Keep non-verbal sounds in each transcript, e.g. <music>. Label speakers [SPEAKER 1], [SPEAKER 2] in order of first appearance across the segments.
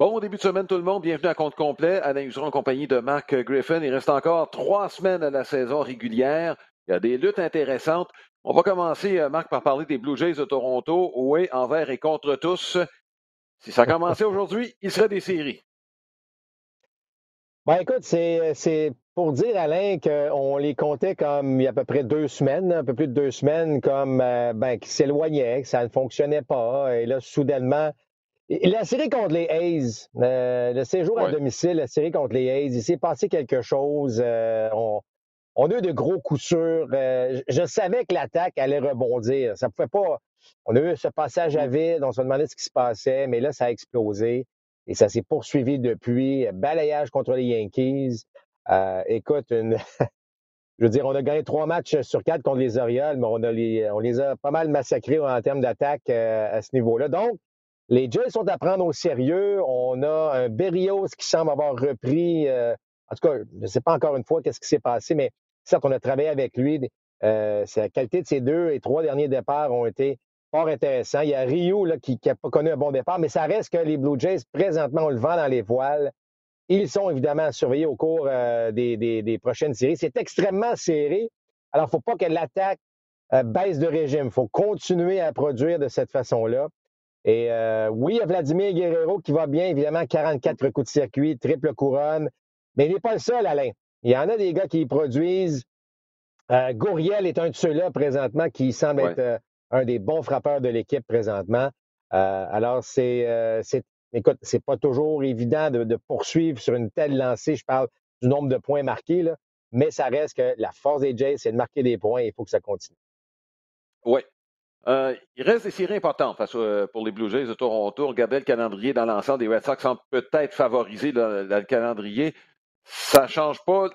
[SPEAKER 1] Bon début de semaine tout le monde, bienvenue à compte complet. Alain Useron en compagnie de Marc Griffin. Il reste encore trois semaines à la saison régulière. Il y a des luttes intéressantes. On va commencer, euh, Marc, par parler des Blue Jays de Toronto. Oui, envers et contre tous. Si ça commençait <laughs> aujourd'hui, il serait des séries.
[SPEAKER 2] Ben, écoute, c'est pour dire, Alain, qu'on les comptait comme il y a à peu près deux semaines, un peu plus de deux semaines, comme euh, ben, qui s'éloignaient, que ça ne fonctionnait pas. Et là, soudainement, la série contre les A's, euh, le séjour à domicile, la série contre les A's, il s'est passé quelque chose. Euh, on, a eu de gros coups sûrs. Euh, je savais que l'attaque allait rebondir. Ça pouvait pas. On a eu ce passage à mm. vide, on se demandait ce qui se passait, mais là, ça a explosé et ça s'est poursuivi depuis. Balayage contre les Yankees. écoute, une... <laughs> je veux dire, on a gagné trois matchs sur quatre contre les Orioles, mais on, a les, on les a pas mal massacrés en termes d'attaque à ce niveau-là. Donc, les Jays sont à prendre au sérieux. On a un Berrios qui semble avoir repris. Euh, en tout cas, je ne sais pas encore une fois qu'est-ce qui s'est passé, mais certes, on a travaillé avec lui. Euh, la qualité de ces deux et trois derniers départs ont été fort intéressants. Il y a Rio qui n'a pas connu un bon départ, mais ça reste que les Blue Jays, présentement, ont le vent dans les voiles. Ils sont évidemment surveillés au cours euh, des, prochaines séries. C'est extrêmement serré. Alors, il ne faut pas que l'attaque baisse de régime. Il faut continuer à produire de cette façon-là. Et euh, oui, il y a Vladimir Guerrero qui va bien, évidemment, 44 coups de circuit, triple couronne. Mais il n'est pas le seul, Alain. Il y en a des gars qui produisent. Euh, Gouriel est un de ceux-là présentement qui semble être euh, un des bons frappeurs de l'équipe présentement. alors, c'est, c'est, écoute, c'est pas toujours évident de, poursuivre sur une telle lancée. Je parle du nombre de points marqués, là, mais ça reste que la force des Jays, c'est de marquer des points et il faut que ça continue.
[SPEAKER 1] Oui, euh, il reste des séries importantes euh, pour les Blue Jays de Toronto. Regardez le calendrier dans l'ensemble. des Red Sox semblent peut-être favoriser le, le, calendrier. Ça ne change pas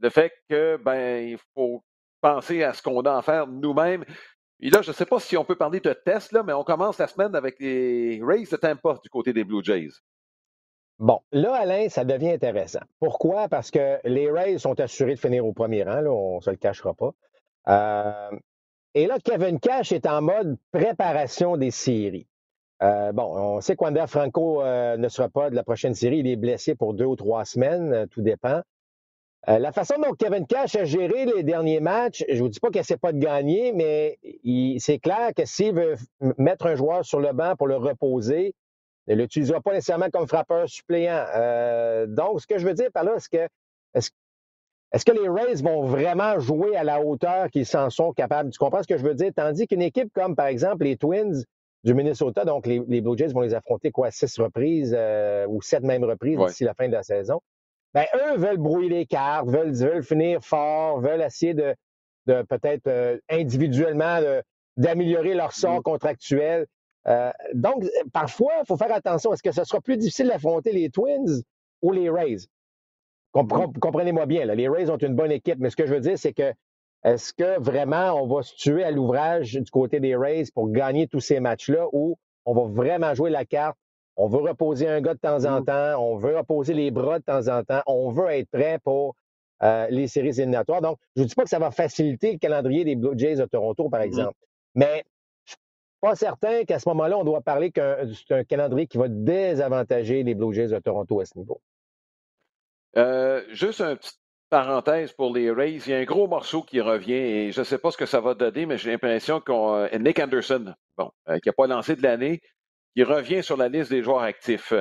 [SPEAKER 1] le fait que ben il faut penser à ce qu'on a à faire nous-mêmes. Et là, je ne sais pas si on peut parler de test, là, mais on commence la semaine avec les Rays de Tampa du côté des Blue Jays.
[SPEAKER 2] Bon, là, Alain, ça devient intéressant. Pourquoi? Parce que les Rays sont assurés de finir au premier rang, là, on ne se le cachera pas. Euh, et là, Kevin Cash est en mode préparation des séries. Euh, bon, on sait qu'Wander Franco euh, ne sera pas de la prochaine série. Il est blessé pour deux ou trois semaines, euh, tout dépend. la façon dont Kevin Cash a géré les derniers matchs, je ne vous dis pas qu'il sait pas de gagner, mais c'est clair que s'il veut mettre un joueur sur le banc pour le reposer, il ne l'utilisera pas nécessairement comme frappeur suppléant. donc, ce que je veux dire par là, c'est que est-ce que les Rays vont vraiment jouer à la hauteur qu'ils s'en sont capables? Tu comprends ce que je veux dire? Tandis qu'une équipe comme, par exemple, les Twins du Minnesota, donc les, Blue Jays vont les affronter quoi, six reprises euh, ou sept mêmes reprises d'ici la fin de la saison? Ben, eux veulent brouiller les cartes, veulent, veulent finir fort, veulent essayer de, de peut-être euh, individuellement d'améliorer leur sort mm. contractuel. Euh, donc, parfois, il faut faire attention. Est-ce que ce sera plus difficile d'affronter les Twins ou les Rays? Comprenez-moi bien, les Rays ont une bonne équipe, mais ce que je veux dire, c'est que est-ce que vraiment on va se tuer à l'ouvrage du côté des Rays pour gagner tous ces matchs-là ou on va vraiment jouer la carte? On veut reposer un gars de temps en mm. temps, on veut reposer les bras de temps en temps, on veut être prêt pour euh, les séries éliminatoires. Donc, je ne dis pas que ça va faciliter le calendrier des Blue Jays de Toronto, par mm-hmm. exemple, mais je ne suis pas certain qu'à ce moment-là, on doit parler qu'un c'est un calendrier qui va désavantager les Blue Jays de Toronto à ce niveau.
[SPEAKER 1] Euh, juste une petite parenthèse pour les Rays. Il y a un gros morceau qui revient et je ne sais pas ce que ça va donner, mais j'ai l'impression qu'on. Euh, Nick Anderson, bon, euh, qui n'a pas lancé de l'année, qui revient sur la liste des joueurs actifs.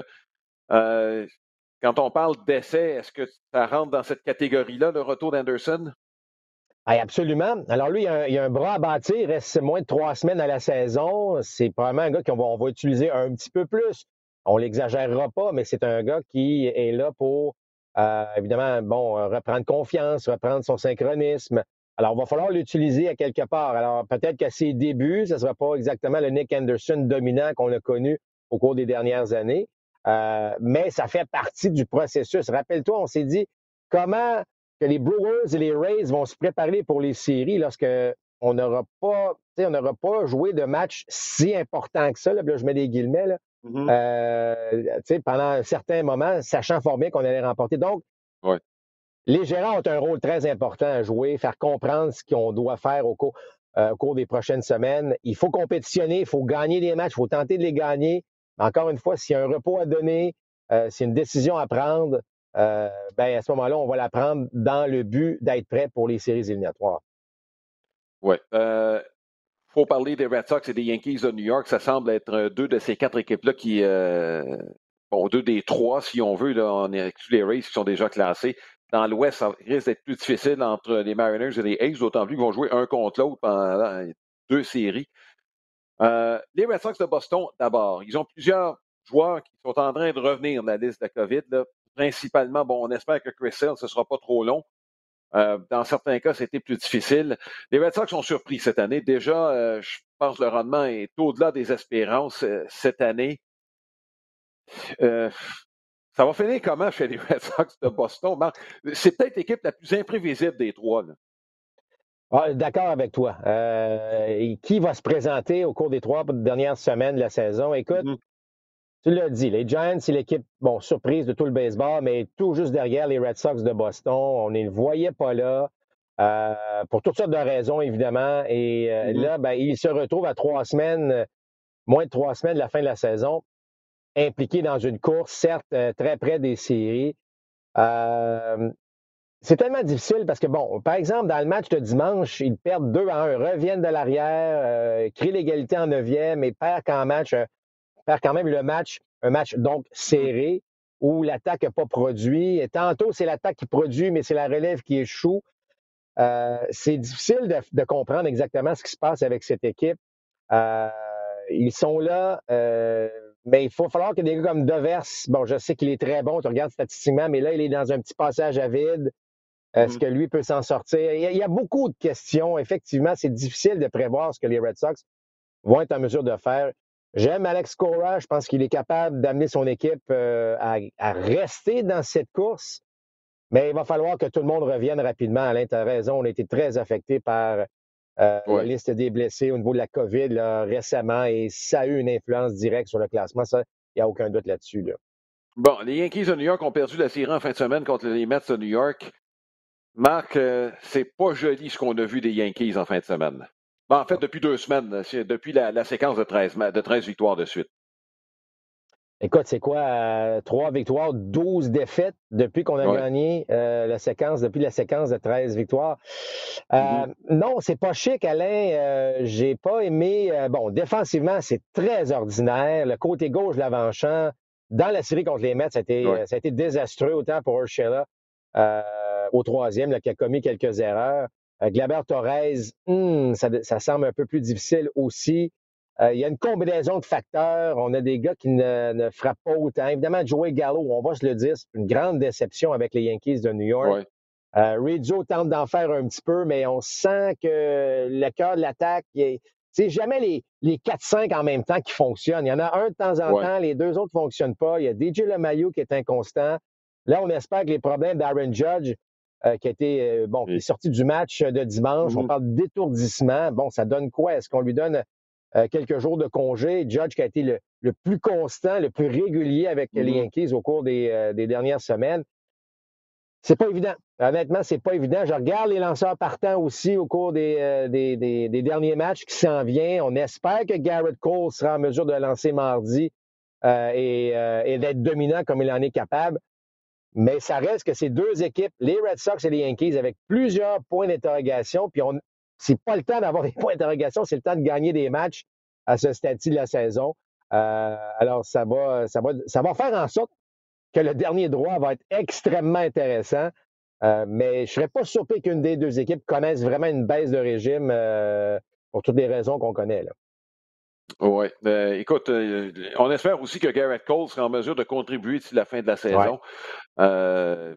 [SPEAKER 1] quand on parle d'essai, est-ce que ça rentre dans cette catégorie-là, le retour d'Anderson?
[SPEAKER 2] absolument. Alors lui, il a, a, un bras à bâtir, il reste moins de trois semaines à la saison. C'est probablement un gars qu'on va, va utiliser un petit peu plus. On ne l'exagérera pas, mais c'est un gars qui est là pour évidemment, bon, euh, reprendre confiance, reprendre son synchronisme. Alors, il va falloir l'utiliser à quelque part. Alors, peut-être qu'à ses débuts, ce ne sera pas exactement le Nick Anderson dominant qu'on a connu au cours des dernières années, euh, mais ça fait partie du processus. Rappelle-toi, on s'est dit comment que les Brewers et les Rays vont se préparer pour les séries lorsque on n'aura pas, pas joué de match si important que ça. Là, je mets des guillemets. Là. Mm-hmm. Euh, pendant un certain moment, sachant fort bien qu'on allait remporter. Donc, les gérants ont un rôle très important à jouer, faire comprendre ce qu'on doit faire au cours, euh, au cours des prochaines semaines. Il faut compétitionner, il faut gagner des matchs, il faut tenter de les gagner. Encore une fois, s'il y a un repos à donner, c'est une décision à prendre, ben, à ce moment-là, on va la prendre dans le but d'être prêt pour les séries éliminatoires.
[SPEAKER 1] Oui. Faut parler des Red Sox et des Yankees de New York. Ça semble être deux de ces quatre équipes-là qui, bon, deux des trois, si on veut, là, on tous les Rays qui sont déjà classés. Dans l'Ouest, ça risque d'être plus difficile entre les Mariners et les A's, d'autant plus qu'ils vont jouer un contre l'autre pendant deux séries. Euh, les Red Sox de Boston, d'abord, ils ont plusieurs joueurs qui sont en train de revenir de la liste de COVID. Principalement, bon, on espère que Chris Hill, ce ne sera pas trop long. Euh, dans certains cas, c'était plus difficile. Les Red Sox sont surpris cette année. Déjà, euh, je pense que le rendement est au-delà des espérances cette année. ça va finir comment chez les <laughs> Red Sox de Boston, C'est peut-être l'équipe la plus imprévisible des trois.
[SPEAKER 2] Ah, d'accord avec toi. Euh, qui va se présenter au cours des trois dernières semaines de la saison? Écoute, mm-hmm. Tu l'as dit, les Giants, c'est l'équipe, bon, surprise de tout le baseball, mais tout juste derrière les Red Sox de Boston. On ne les voyait pas là. Euh, pour toutes sortes de raisons, évidemment. Et euh, mm-hmm. là, ben, ils se retrouvent à trois semaines, moins de trois semaines de la fin de la saison, impliqués dans une course, certes, très près des séries. C'est tellement difficile parce que, bon, par exemple, dans le match de dimanche, ils perdent 2 à 1, reviennent de l'arrière, euh, créent l'égalité en neuvième et perdent quand, match, euh, quand même le match, un match donc serré où l'attaque n'a pas produit. Et tantôt, c'est l'attaque qui produit, mais c'est la relève qui échoue. Euh, c'est difficile de, de, comprendre exactement ce qui se passe avec cette équipe. Euh, ils sont là, euh, mais il faut falloir que des gars comme Devers, bon, je sais qu'il est très bon, tu regardes statistiquement, mais là, il est dans un petit passage à vide. Est-ce mmh. que lui peut s'en sortir? Il y, a, beaucoup de questions. Effectivement, c'est difficile de prévoir ce que les Red Sox vont être en mesure de faire. J'aime Alex Cora. Je pense qu'il est capable d'amener son équipe euh, à, rester dans cette course. Mais il va falloir que tout le monde revienne rapidement. Alain, tu as raison. On a été très affecté par euh, la liste des blessés au niveau de la COVID récemment et ça a eu une influence directe sur le classement. Ça, il n'y a aucun doute là-dessus.
[SPEAKER 1] Bon, les Yankees de New York ont perdu la série en fin de semaine contre les Mets de New York. Marc, euh, c'est pas joli ce qu'on a vu des Yankees en fin de semaine. En fait, depuis deux semaines, depuis la, séquence de 13, de 13 victoires de suite.
[SPEAKER 2] Écoute, c'est quoi? Euh, trois victoires, 12 défaites depuis qu'on a gagné euh, la séquence, depuis la séquence de 13 victoires? Mm-hmm. Non, c'est pas chic, Alain. J'ai pas aimé. bon, défensivement, c'est très ordinaire. Le côté gauche de l'avant-champ, dans la série contre les Mets, ça a été, ça a été désastreux autant pour Urshela au troisième, là, qui a commis quelques erreurs. Euh, Glaber Torres, hmm, ça, semble un peu plus difficile aussi. Euh, il y a une combinaison de facteurs. On a des gars qui ne, frappent pas autant. Évidemment, Joey Gallo, on va se le dire, c'est une grande déception avec les Yankees de New York. Euh, tente d'en faire un petit peu, mais on sent que le cœur de l'attaque, c'est jamais les, les 4-5 en même temps qui fonctionnent. Il y en a un de temps en temps, les deux autres ne fonctionnent pas. Il y a DJ Lemaillot qui est inconstant. Là, on espère que les problèmes d'Aaron Judge euh, qui a été euh, bon, qui est sorti du match de dimanche. On mm-hmm. parle d'étourdissement. Bon, ça donne quoi? Est-ce qu'on lui donne euh, quelques jours de congé? Judge qui a été le, plus constant, le plus régulier avec les mm-hmm. Yankees au cours des, dernières semaines. C'est pas évident. Honnêtement, c'est pas évident. Je regarde les lanceurs partants aussi au cours des, des, derniers matchs qui s'en vient. On espère que Garrett Cole sera en mesure de lancer mardi et, et d'être dominant comme il en est capable. Mais ça reste que ces deux équipes, les Red Sox et les Yankees, avec plusieurs points d'interrogation. Puis on, c'est pas le temps d'avoir <laughs> des points d'interrogation, c'est le temps de gagner des matchs à ce stade-ci de la saison. Euh, alors ça va, ça va, ça va faire en sorte que le dernier droit va être extrêmement intéressant. Euh, mais je serais pas surpris qu'une des deux équipes connaisse vraiment une baisse de régime euh, pour toutes les raisons qu'on connaît. Là.
[SPEAKER 1] Oui. Ben, écoute, euh, on espère aussi que Garrett Cole sera en mesure de contribuer d'ici la fin de la saison. Euh,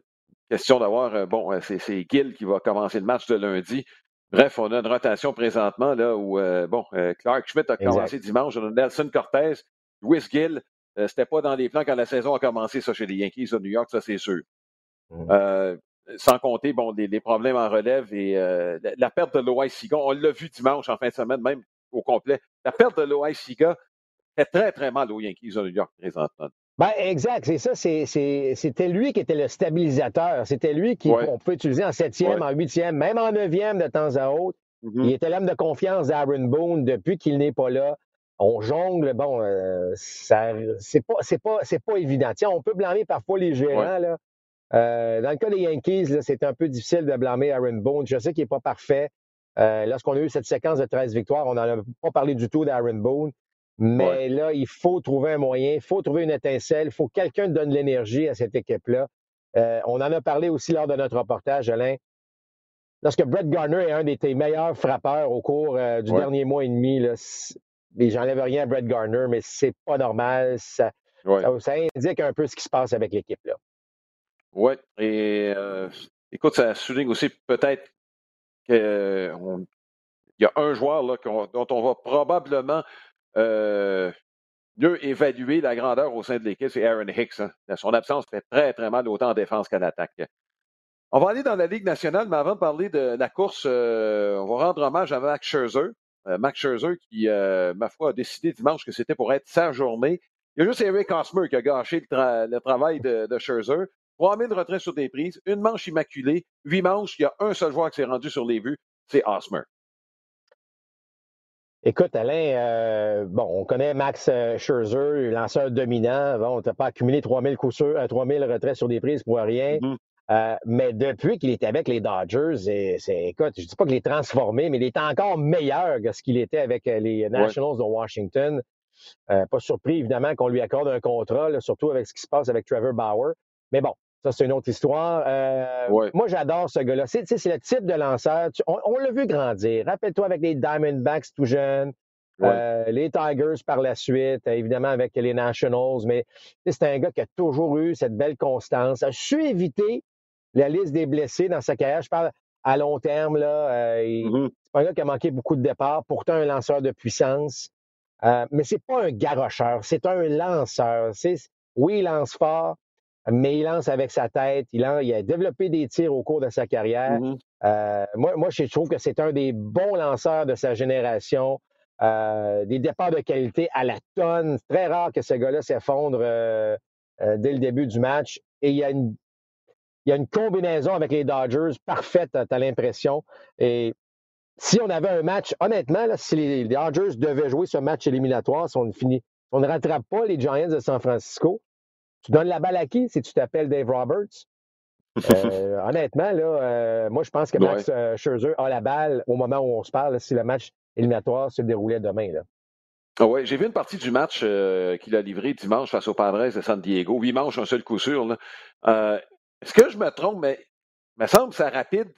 [SPEAKER 1] question d'avoir, euh, bon, c'est Gill qui va commencer le match de lundi. Bref, on a une rotation présentement là où, bon, Clark Schmidt a commencé dimanche, on a Nelson Cortez, Louis Gill. C'était pas dans les plans quand la saison a commencé, ça, chez les Yankees de New York, ça, c'est sûr. Mmh. sans compter, bon, les, problèmes en relève et la, perte de Loïs Sigon. On l'a vu dimanche en fin de semaine, même au complet. La perte de Loïs Siga fait très, très mal aux Yankees de New York présentement.
[SPEAKER 2] Ben, exact, c'est ça. C'était lui qui était le stabilisateur. C'était lui qu'on peut utiliser en septième, en huitième, même en neuvième de temps à autre. Mm-hmm. Il était l'homme de confiance d'Aaron Boone depuis qu'il n'est pas là. on jongle, bon, euh, ça, c'est pas, pas évident. Tiens, on peut blâmer parfois les gérants, là. Euh, dans le cas des Yankees, c'est un peu difficile de blâmer Aaron Boone. Je sais qu'il n'est pas parfait. Euh, lorsqu'on a eu cette séquence de 13 victoires, on n'en a pas parlé du tout d'Aaron Boone. Mais là, il faut trouver un moyen, il faut trouver une étincelle, il faut que quelqu'un donne l'énergie à cette équipe-là. Euh, on en a parlé aussi lors de notre reportage, Alain. Lorsque Brett Garner est un des tes meilleurs frappeurs au cours du dernier mois et demi, là, et j'enlève rien à Brett Garner, mais c'est pas normal. Ça, ça, indique un peu ce qui se passe avec l'équipe. là.
[SPEAKER 1] Oui, et euh, écoute, ça souligne aussi peut-être euh, y a un joueur dont on va probablement euh, mieux évaluer la grandeur au sein de l'équipe, c'est Aaron Hicks. Hein. Son absence fait très, très mal autant en défense qu'en attaque. On va aller dans la Ligue nationale, mais avant de parler de la course, on va rendre hommage à Max Scherzer. Max Scherzer qui, ma foi, a décidé dimanche que c'était pour être sa journée. Il y a juste Eric Hosmer qui a gâché le, travail de, de Scherzer. 3000 retraits sur des prises, une manche immaculée, huit manches, il y a un seul joueur qui s'est rendu sur les buts, c'est Osmer.
[SPEAKER 2] Écoute, Alain, euh, bon, on connaît Max euh, Scherzer, lanceur dominant. Bon, on t'a pas accumulé 3000 coups sûrs, 3000 retraits sur des prises pour rien. Mm-hmm. Euh, mais depuis qu'il était avec les Dodgers, c'est, écoute, je dis pas qu'il est transformé, mais il est encore meilleur que ce qu'il était avec les Nationals de Washington. pas surpris, évidemment, qu'on lui accorde un contrat, surtout avec ce qui se passe avec Trevor Bauer. Mais bon, ça, c'est une autre histoire. Euh, moi, j'adore ce gars-là. C'est, le type de lanceur. on, l'a vu grandir. Rappelle-toi avec les Diamondbacks tout jeunes, euh, les Tigers par la suite, évidemment avec les Nationals. Mais c'est un gars qui a toujours eu cette belle constance. A su éviter la liste des blessés dans sa carrière. Je parle à long terme. Là, euh, mm-hmm. C'est pas un gars qui a manqué beaucoup de départs. Pourtant, un lanceur de puissance. mais c'est pas un garocheur. C'est un lanceur. oui, il lance fort mais il lance avec sa tête. Il, a, développé des tirs au cours de sa carrière. Mm-hmm. Euh, moi, moi, je trouve que c'est un des bons lanceurs de sa génération. Euh, des départs de qualité à la tonne. C'est très rare que ce gars-là s'effondre euh, dès le début du match. Et il y a une, il y a une combinaison avec les Dodgers parfaite, tu as l'impression. Et si on avait un match, honnêtement, si les Dodgers devaient jouer ce match éliminatoire, si on, finit, on ne rattrape pas les Giants de San Francisco, tu donnes la balle à qui si tu t'appelles Dave Roberts? Euh, <laughs> honnêtement, là, euh, moi, je pense que Max euh, Scherzer a la balle au moment où on se parle, si le match éliminatoire se déroulait demain. Là.
[SPEAKER 1] Ah ouais, j'ai vu une partie du match qu'il a livré dimanche face aux Padres de San Diego. Huit manches, un seul coup sûr. Est-ce que je me trompe, mais il me semble que c'est rapide.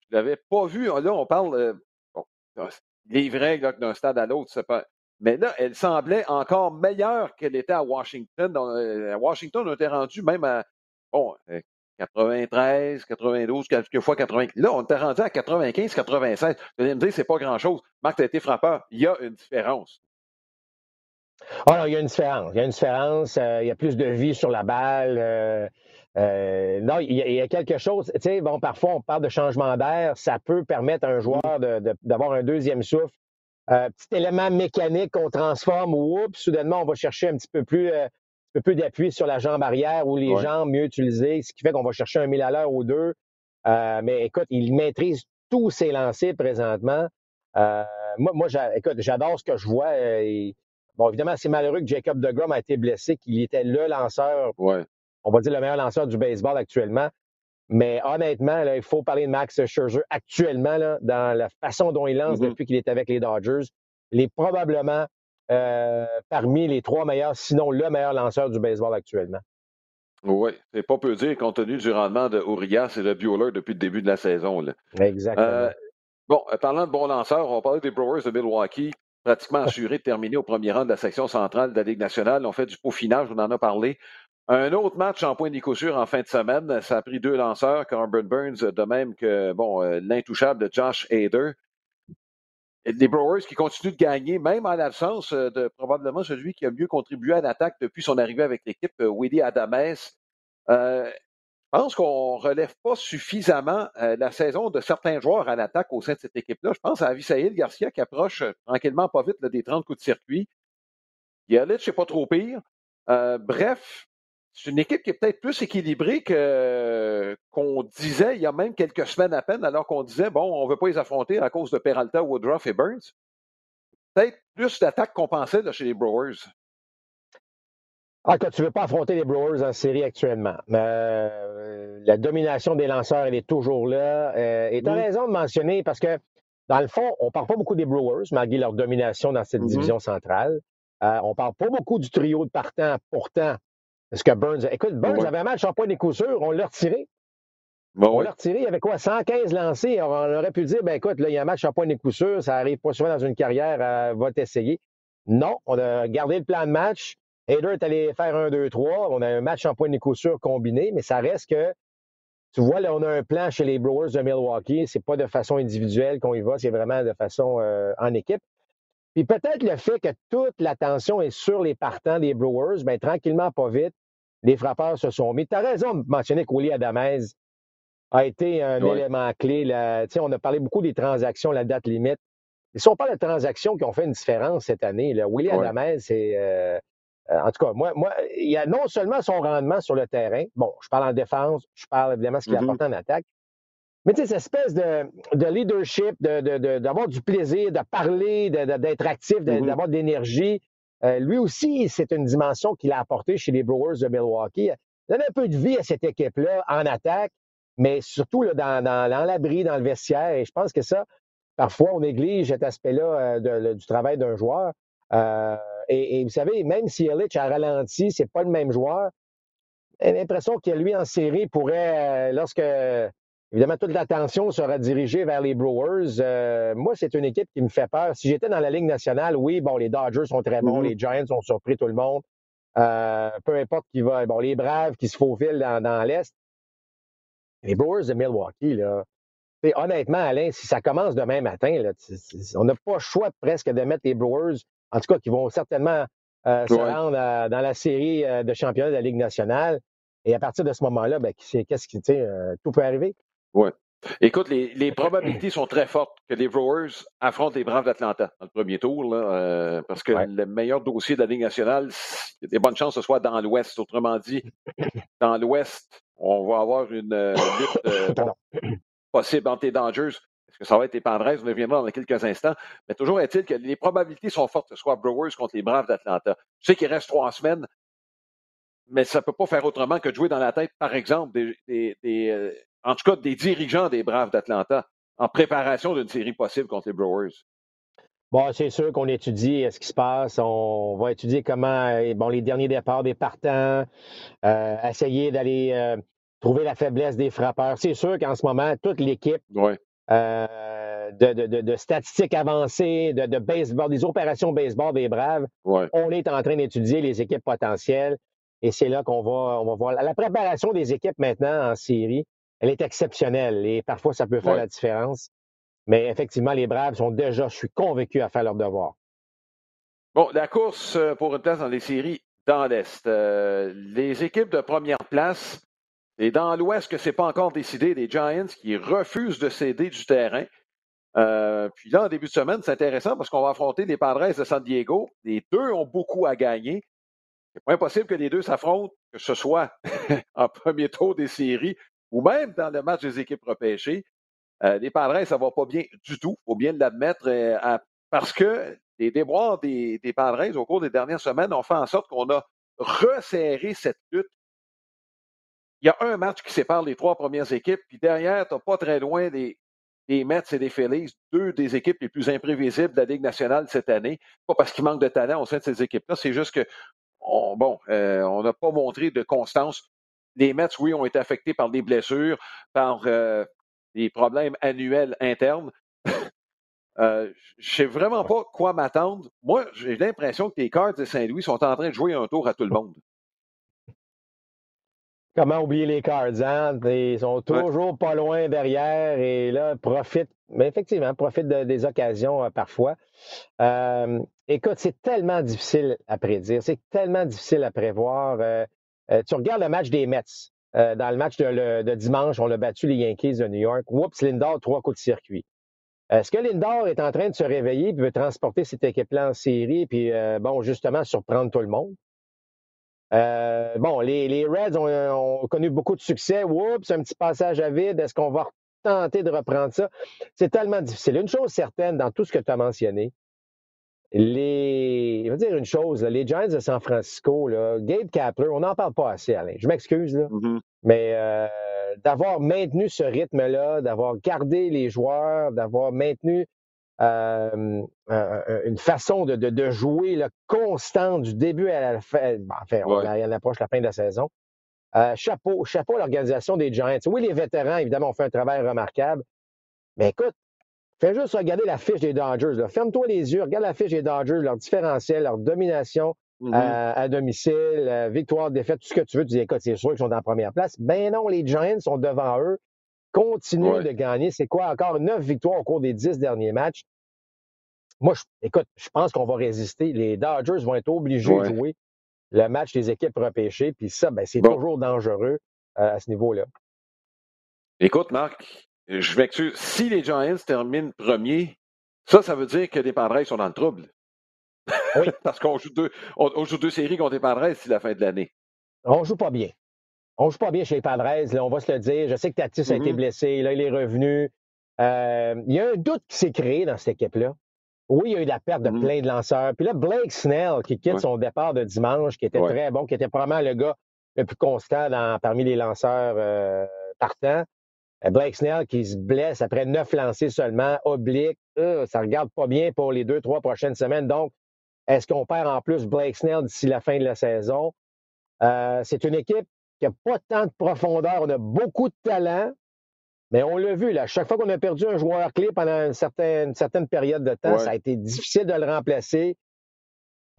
[SPEAKER 1] Je ne l'avais pas vu. Là, on parle. Bon, il est vrai d'un stade à l'autre, c'est pas. Mais là, elle semblait encore meilleure qu'elle était à Washington. Euh, à Washington, on était rendu même à bon, 93, 92, quelquefois 80. Là, on était rendu à 95, 96. Vous allez me dire, c'est pas grand-chose. Marc, tu été frappeur. Il y a une différence.
[SPEAKER 2] Ah non, il y a une différence. Il y a une différence. Euh, il y a plus de vie sur la balle. Euh, non, il y, a, quelque chose. Tu sais, bon, parfois, on parle de changement d'air. Ça peut permettre à un joueur d'avoir un deuxième souffle euh, petit élément mécanique qu'on transforme, oups, soudainement, on va chercher un petit peu plus, euh, un peu plus d'appui sur la jambe arrière ou les jambes mieux utilisées, ce qui fait qu'on va chercher un mille à l'heure ou deux. Euh, mais écoute, il maîtrise tous ses lancers présentement. Euh, moi, moi écoute, j'adore ce que je vois. bon, évidemment, c'est malheureux que Jacob DeGrom a été blessé, qu'il était le lanceur, on va dire le meilleur lanceur du baseball actuellement. Mais honnêtement, il faut parler de Max Scherzer actuellement là, dans la façon dont il lance mm-hmm. depuis qu'il est avec les Dodgers. Il est probablement euh, parmi les trois meilleurs, sinon le meilleur lanceur du baseball actuellement.
[SPEAKER 1] Oui, c'est pas peu dire compte tenu du rendement de Urias et de Bueller depuis le début de la saison. Là.
[SPEAKER 2] Exactement. Euh,
[SPEAKER 1] bon, euh, parlant de bons lanceurs, on va parler des Brewers de Milwaukee, pratiquement <laughs> assurés de terminer au premier rang de la section centrale de la Ligue nationale. On fait du peaufinage, on en a parlé. Un autre match en point d'écouture en fin de semaine. Ça a pris deux lanceurs, Corbin Burns, de même que bon, euh, l'intouchable Josh Hader. Les Brewers qui continuent de gagner, même en l'absence euh, de probablement celui qui a mieux contribué à l'attaque depuis son arrivée avec l'équipe, euh, Willie Adames. je pense qu'on ne relève pas suffisamment la saison de certains joueurs à l'attaque au sein de cette équipe-là. Je pense à Avisaïl Garcia qui approche tranquillement pas vite des 30 coups de circuit. Yelich, c'est pas trop pire. bref, c'est une équipe qui est peut-être plus équilibrée que qu'on disait il y a même quelques semaines à peine, alors qu'on disait bon, on ne veut pas les affronter à cause de Peralta, Woodruff et Burns. peut-être plus d'attaques qu'on pensait chez les Brewers.
[SPEAKER 2] Ah, quand tu ne veux pas affronter les Brewers en série actuellement. Euh, la domination des lanceurs, elle est toujours là. Euh, et tu as mm-hmm. raison de mentionner parce que, dans le fond, on ne parle pas beaucoup des Brewers, malgré leur domination dans cette mm-hmm. division centrale. Euh, on ne parle pas beaucoup du trio de partants. Pourtant, est-ce que Burns. Écoute, Burns avait un match en point des coups sûrs, on l'a retiré. on l'a retiré, il y avait quoi, 115 lancés. On aurait pu dire, ben écoute, là, il y a un match en point des coups sûrs, ça arrive pas souvent dans une carrière, va t'essayer. Non, on a gardé le plan de match. Hader est allé faire un, deux, trois. On a un match en point de coup sûr combiné, mais ça reste que, tu vois, là, on a un plan chez les Brewers de Milwaukee. C'est pas de façon individuelle qu'on y va, c'est vraiment de façon euh, en équipe. Puis peut-être le fait que toute l'attention est sur les partants des Brewers, bien, tranquillement, pas vite, les frappeurs se sont mis. Tu as raison de mentionner qu'Oli Adamez a été un élément clé. Là. On a parlé beaucoup des transactions, la date limite. Ce ne sont pas les transactions qui ont fait une différence cette année. Là. Willie Adamez, c'est. Euh, euh, en tout cas, moi, moi, il y a non seulement son rendement sur le terrain, bon, je parle en défense, je parle évidemment de ce qu'il apporte mm-hmm. en attaque, mais tu sais, cette espèce de, de leadership, d'avoir du plaisir, de parler, d'être actif, mm-hmm. d'avoir de, l'énergie, euh, lui aussi, c'est une dimension qu'il a apportée chez les Brewers de Milwaukee. Il donne un peu de vie à cette équipe-là en attaque, mais surtout là, dans, dans, l'abri, dans le vestiaire. Et je pense que ça, parfois, on néglige cet aspect-là euh, du travail d'un joueur. Euh, et, vous savez, même si Illich a ralenti, c'est pas le même joueur. J'ai l'impression que lui, en série, pourrait, lorsque, évidemment, toute l'attention sera dirigée vers les Brewers, euh, moi, c'est une équipe qui me fait peur. Si j'étais dans la Ligue nationale, oui, bon, les Dodgers sont très bons, mm-hmm. les Giants ont surpris tout le monde. Euh, peu importe qui va. Bon, les Braves qui se faufilent dans, dans l'Est. Les Brewers de Milwaukee, là. honnêtement, Alain, si ça commence demain matin, là, on n'a pas le choix presque de mettre les Brewers en tout cas, qui vont certainement euh, se rendre dans la série de championnat de la Ligue nationale. Et à partir de ce moment-là, ben, qu'est-ce qui, tu sais, euh, tout peut arriver.
[SPEAKER 1] Oui. Écoute, les, probabilités sont très fortes que les Brewers affrontent les Braves d'Atlanta dans le premier tour, là, parce que le meilleur dossier de la Ligue nationale, il y a des bonnes chances que ce soit dans l'Ouest. Autrement dit, <laughs> dans l'Ouest, on va avoir une lutte <coughs> possible entre les Dangers est-ce que ça va être les Padres? On y reviendra dans quelques instants. Mais toujours est-il que les probabilités sont fortes que ce soit Brewers contre les Braves d'Atlanta. Je sais qu'il reste trois semaines, mais ça ne peut pas faire autrement que de jouer dans la tête, par exemple, des, euh, en tout cas des dirigeants des Braves d'Atlanta en préparation d'une série possible contre les Brewers.
[SPEAKER 2] Bon, c'est sûr qu'on étudie euh, ce qui se passe. On va étudier comment, euh, bon, les derniers départs des partants, essayer d'aller trouver la faiblesse des frappeurs. C'est sûr qu'en ce moment, toute l'équipe euh, de, statistiques avancées, de, baseball, des opérations baseball des Braves. On est en train d'étudier les équipes potentielles et c'est là qu'on va, on va voir. La préparation des équipes maintenant en série, elle est exceptionnelle et parfois ça peut faire la différence. Mais effectivement, les Braves sont déjà, je suis convaincu, à faire leur devoir.
[SPEAKER 1] Bon, la course euh, pour une place dans les séries dans l'Est. Euh, les équipes de première place et dans l'Ouest, que ce n'est pas encore décidé, les Giants qui refusent de céder du terrain. Euh, puis là, en début de semaine, c'est intéressant parce qu'on va affronter les Padres de San Diego. Les deux ont beaucoup à gagner. C'est pas impossible que les deux s'affrontent, que ce soit <laughs> en premier tour des séries ou même dans le match des équipes repêchées. Euh, les Padres, ça va pas bien du tout, faut bien l'admettre, euh, parce que les déboires des, des au cours des dernières semaines ont fait en sorte qu'on a resserré cette lutte il y a un match qui sépare les trois premières équipes, puis derrière, tu n'as pas très loin des, Mets et des Phillies, deux des équipes les plus imprévisibles de la Ligue nationale cette année. Pas parce qu'il manque de talent au sein de ces équipes-là, c'est juste que, bon, euh, on n'a pas montré de constance. Les Mets, oui, ont été affectés par des blessures, par euh, des problèmes annuels internes. <laughs> euh, je sais vraiment pas quoi m'attendre. Moi, j'ai l'impression que les Cards de Saint-Louis sont en train de jouer un tour à tout le monde.
[SPEAKER 2] Comment oublier les Cards, hein? Ils sont toujours pas loin derrière et là, profitent, mais effectivement, profitent des occasions euh, parfois. Euh, écoute, c'est tellement difficile à prédire, c'est tellement difficile à prévoir. Euh, tu regardes le match des Mets. dans le match de, dimanche, on a battu les Yankees de New York. Oups, Lindor, trois coups de circuit. Est-ce que Lindor est en train de se réveiller et veut transporter cette équipe-là en série puis, bon, justement, surprendre tout le monde? Euh, bon, les, Reds ont, connu beaucoup de succès. Oups, un petit passage à vide. Est-ce qu'on va tenter de reprendre ça? C'est tellement difficile. Une chose certaine dans tout ce que tu as mentionné, les. Je dire une chose, les Giants de San Francisco, là, Gabe Kapler, on n'en parle pas assez, Alain. Je m'excuse, là.
[SPEAKER 1] Mm-hmm.
[SPEAKER 2] Mais euh, d'avoir maintenu ce rythme-là, d'avoir gardé les joueurs, d'avoir maintenu euh, une façon de, jouer là, constante du début à la fin. enfin, on, approche la fin de la saison. Euh, chapeau, chapeau à l'organisation des Giants. Oui, les vétérans, évidemment, ont fait un travail remarquable. Mais écoute, fais juste regarder la fiche des Dodgers. Ferme-toi les yeux, regarde la fiche des Dodgers, leur différentiel, leur domination mm-hmm. à, domicile, euh, victoire, défaite, tout ce que tu veux. Tu dis, écoute, c'est sûr qu'ils sont en première place. Ben non, les Giants sont devant eux, continuent de gagner. C'est quoi? Encore? Neuf victoires au cours des dix derniers matchs. Moi, écoute, je pense qu'on va résister. Les Dodgers vont être obligés de jouer le match des équipes repêchées. Puis ça, ben, c'est toujours dangereux euh, à ce niveau-là.
[SPEAKER 1] Écoute, Marc, je m'excuse. Si les Giants terminent premier, ça, ça veut dire que les Padres sont dans le trouble. Oui. <laughs> Parce qu'on joue deux, on, joue deux séries contre les Padres d'ici la fin de l'année.
[SPEAKER 2] On joue pas bien. On joue pas bien chez les Padres, là, on va se le dire. Je sais que Tatis a été mm-hmm. blessé, là, il est revenu. Euh, il y a un doute qui s'est créé dans cette équipe-là. Oui, il y a eu la perte de mm-hmm. plein de lanceurs. Puis là, Blake Snell, qui quitte son départ de dimanche, qui était très bon, qui était probablement le gars le plus constant parmi les lanceurs euh, partants. Euh, Blake Snell qui se blesse après neuf lancés seulement, oblique. Euh, ça regarde pas bien pour les deux, trois prochaines semaines. Donc, est-ce qu'on perd en plus Blake Snell d'ici la fin de la saison? c'est une équipe qui n'a pas tant de profondeur. On a beaucoup de talent, mais on l'a vu, là, chaque fois qu'on a perdu un joueur clé pendant une certaine, certaine période de temps, ça a été difficile de le remplacer.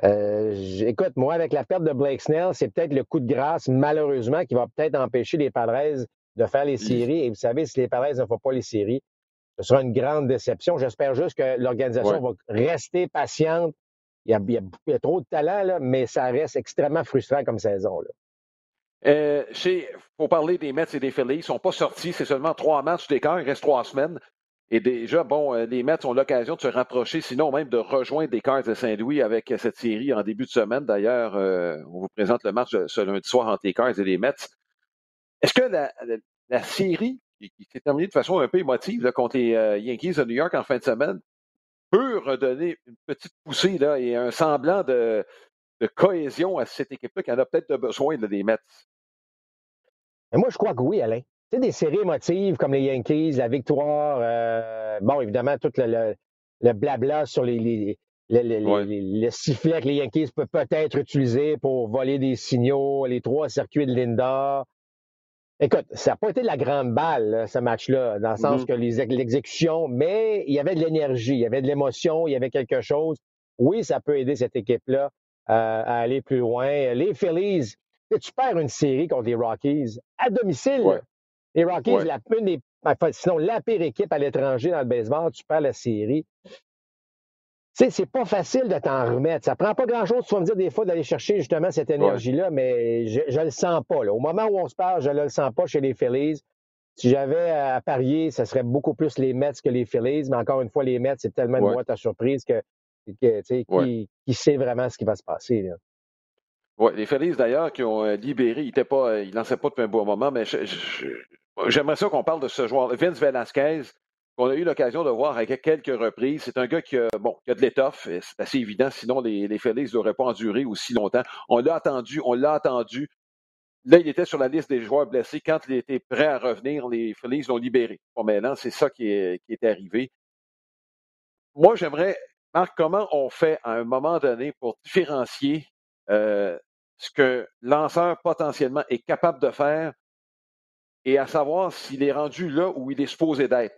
[SPEAKER 2] Euh, écoute, moi, avec la perte de Blake Snell, c'est peut-être le coup de grâce, malheureusement, qui va peut-être empêcher les Padres de faire les séries. Et vous savez, si les Padres ne font pas les séries, ce sera une grande déception. J'espère juste que l'organisation va rester patiente. Il y, a, il y, a, trop de talent, là, mais ça reste extrêmement frustrant comme saison. Là.
[SPEAKER 1] Euh, faut parler des Mets et des Phillies. Ils ne sont pas sortis. C'est seulement trois matchs d'écart. Il reste trois semaines. Et déjà, bon, euh, les Mets ont l'occasion de se rapprocher, sinon même de rejoindre les Cards de Saint-Louis avec euh, cette série en début de semaine. D'ailleurs, euh, on vous présente le match ce lundi soir entre les Cards et les Mets. Est-ce que la, série, qui, s'est terminée de façon un peu émotive contre les Yankees de New York en fin de semaine, peut redonner une petite poussée là, et un semblant de, de cohésion à cette équipe-là qui en a peut-être besoin des Mets?
[SPEAKER 2] Mais moi, je crois que oui, Alain. Tu sais, des séries émotives comme les Yankees, la victoire, euh, bon, évidemment, tout le, le, blabla sur les, les, les, sifflets que les Yankees peuvent peut-être utiliser pour voler des signaux, les trois circuits de Linda. Écoute, ça n'a pas été de la grande balle, ce match-là, dans le sens mm-hmm. que l'exécution, mais il y avait de l'énergie, il y avait de l'émotion, il y avait quelque chose. Oui, ça peut aider cette équipe-là euh, à aller plus loin. Les Phillies, tu perds une série contre les Rockies à domicile. Les Rockies, la, une sinon la pire équipe à l'étranger dans le baseball, tu perds la série. Sais, c'est pas facile de t'en remettre. Ça prend pas grand-chose, tu vas me dire des fois, d'aller chercher justement cette énergie-là, mais je, je le sens pas. Au moment où on se parle, je ne le sens pas chez les Phillies. Si j'avais à parier, ce serait beaucoup plus les Mets que les Phillies, mais encore une fois, les Mets, c'est tellement une boîte à surprise que, que qui, qui, sait vraiment ce qui va se passer. Là.
[SPEAKER 1] Oui, les Phillies d'ailleurs qui ont euh, libéré, ils ne euh, lançaient pas depuis un bon moment, mais j'aimerais ça qu'on parle de ce joueur, Vince Velasquez, qu'on a eu l'occasion de voir à quelques reprises. C'est un gars qui a, de l'étoffe, c'est assez évident, sinon les, les Phillies n'auraient pas enduré aussi longtemps. On l'a attendu, on l'a attendu. Là, il était sur la liste des joueurs blessés. Quand il était prêt à revenir, les Phillies l'ont libéré. Bon, maintenant, c'est ça qui est, arrivé. Moi, j'aimerais, Marc, comment on fait à un moment donné pour différencier euh, ce que lanceur potentiellement est capable de faire et à savoir s'il est rendu là où il est supposé d'être?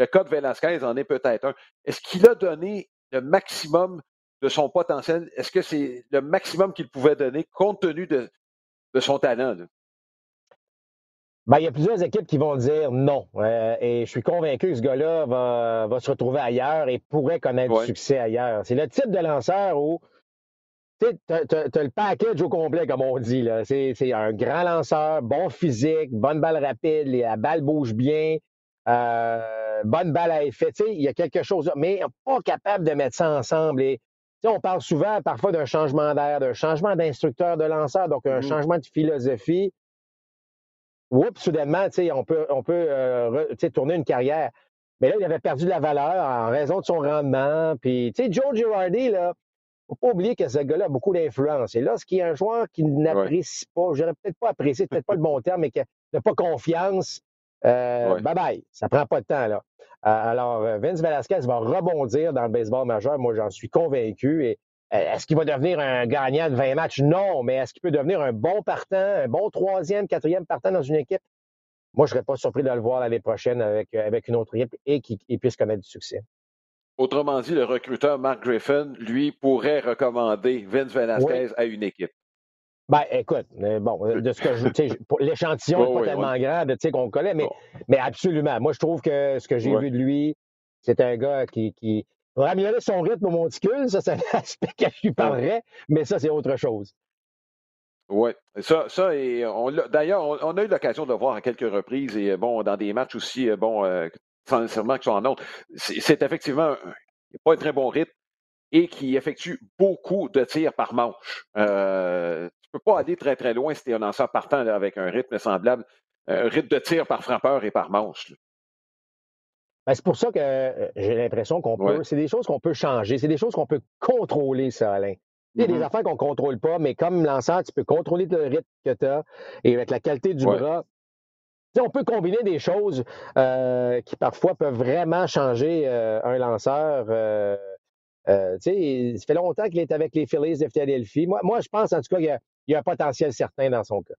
[SPEAKER 1] Le cas de Velasquez en est peut-être un. Est-ce qu'il a donné le maximum de son potentiel? Est-ce que c'est le maximum qu'il pouvait donner compte tenu de, son talent?
[SPEAKER 2] Ben, il y a plusieurs équipes qui vont dire non. Euh, et je suis convaincu que ce gars-là va, se retrouver ailleurs et pourrait connaître du succès ailleurs. C'est le type de lanceur où tu as, le package au complet, comme on dit. C'est un grand lanceur, bon physique, bonne balle rapide, la balle bouge bien, euh, bonne balle à effet. Il y a quelque chose, mais pas capable de mettre ça ensemble. Et, on parle souvent parfois d'un changement d'air, d'un changement d'instructeur de lanceur, donc un mmh. changement de philosophie. Oups, soudainement, on peut, on peut euh, tourner une carrière. Mais là, il avait perdu de la valeur en raison de son rendement. Puis, tu sais, Joe Girardi, là, faut pas oublier que ce gars-là a beaucoup d'influence. Et lorsqu'il y a un joueur qui n'apprécie pas, j'aurais peut-être pas apprécié, peut-être pas le bon terme, mais qui n'a pas confiance, euh, bye bye. Ça prend pas de temps, là. Euh, alors, euh, Vince Velasquez va rebondir dans le baseball majeur. Moi, j'en suis convaincu. Et est-ce qu'il va devenir un gagnant de 20 matchs? Non. Mais est-ce qu'il peut devenir un bon partant, un bon troisième, quatrième partant dans une équipe? Moi, je ne serais pas surpris de le voir l'année prochaine avec, avec une autre équipe et qu'il puisse connaître du succès.
[SPEAKER 1] Autrement dit, le recruteur Mark Griffin, lui, pourrait recommander Vince Velasquez à une équipe.
[SPEAKER 2] Ben, écoute, bon, euh, de ce que je. L'échantillon <laughs> n'est pas tellement grand de qu'on connaît, mais, mais absolument. Moi, je trouve que ce que j'ai vu de lui, c'est un gars qui, qui va améliorer son rythme au monticule. Ça, c'est un <laughs> aspect que je lui parlerais, mais ça, c'est autre chose.
[SPEAKER 1] Oui, ça, ça et on d'ailleurs, on, a eu l'occasion de le voir à quelques reprises et bon, dans des matchs aussi, euh, bon, euh, sans nécessairement qu'ils sont en autre. C'est effectivement pas un très bon rythme et qui effectue beaucoup de tirs par manche. Euh, tu peux pas aller très, très loin si tu es un lanceur partant avec un rythme semblable, un rythme de tir par frappeur et par manche.
[SPEAKER 2] Ben, c'est pour ça que euh, j'ai l'impression qu'on peut. C'est des choses qu'on peut changer. C'est des choses qu'on peut contrôler, ça, Alain. Il y a des mm-hmm. affaires qu'on ne contrôle pas, mais comme lanceur, tu peux contrôler le rythme que tu as et avec la qualité du bras. on peut combiner des choses euh, qui parfois peuvent vraiment changer euh, un lanceur. Euh, ça fait longtemps qu'il est avec les Phillies de Philadelphie. Moi, moi je pense en tout cas qu'il y, a un potentiel certain dans son cas.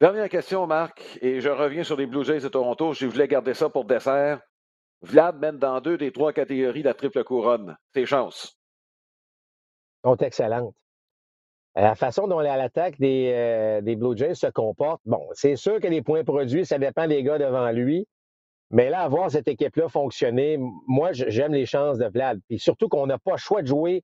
[SPEAKER 1] Dernière question, Marc, et je reviens sur les Blue Jays de Toronto. Je voulais garder ça pour dessert. Vlad mène dans deux des trois catégories la triple couronne. Ses chances
[SPEAKER 2] sont excellentes. La façon dont l'attaque des, euh, des Blue Jays se comporte, bon, c'est sûr que les points produits, ça dépend des gars devant lui. Mais là, avoir cette équipe-là fonctionner, moi, j'aime les chances de Vlad. Puis surtout qu'on n'a pas le choix de jouer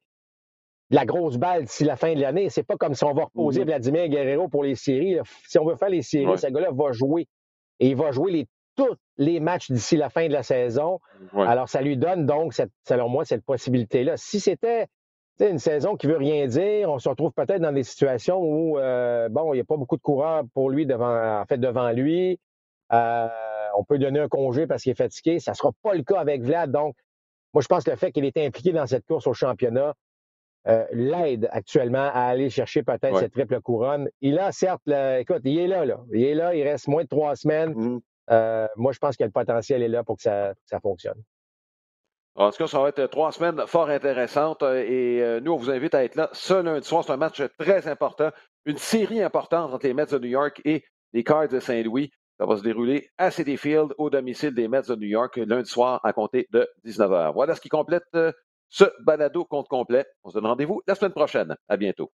[SPEAKER 2] de la grosse balle d'ici la fin de l'année. C'est pas comme si on va reposer mm-hmm. Vladimir Guerrero pour les séries. Si on veut faire les séries, ce gars-là va jouer. Et il va jouer les, tous les matchs d'ici la fin de la saison. Alors, ça lui donne donc, selon moi, cette possibilité-là. Si c'était une saison qui veut rien dire, on se retrouve peut-être dans des situations où, euh, bon, il n'y a pas beaucoup de coureurs pour lui devant, en fait, devant lui. Euh, on peut donner un congé parce qu'il est fatigué. Ça ne sera pas le cas avec Vlad. Donc, moi, je pense que le fait qu'il était impliqué dans cette course au championnat euh, l'aide actuellement à aller chercher peut-être cette triple couronne. Il a certes, écoute, il est là, là. Il est là, il reste moins de trois semaines. Mm-hmm. Euh, moi, je pense que le potentiel est là pour que ça, fonctionne.
[SPEAKER 1] En tout cas, ça va être trois semaines fort intéressantes et nous, on vous invite à être là ce lundi soir. C'est un match très important, une série importante entre les Mets de New York et les Cards de Saint-Louis. Ça va se dérouler à City Field, au domicile des Mets de New York, lundi soir à compter de 19h. Voilà ce qui complète euh, ce balado compte complet. On se donne rendez-vous la semaine prochaine. À bientôt.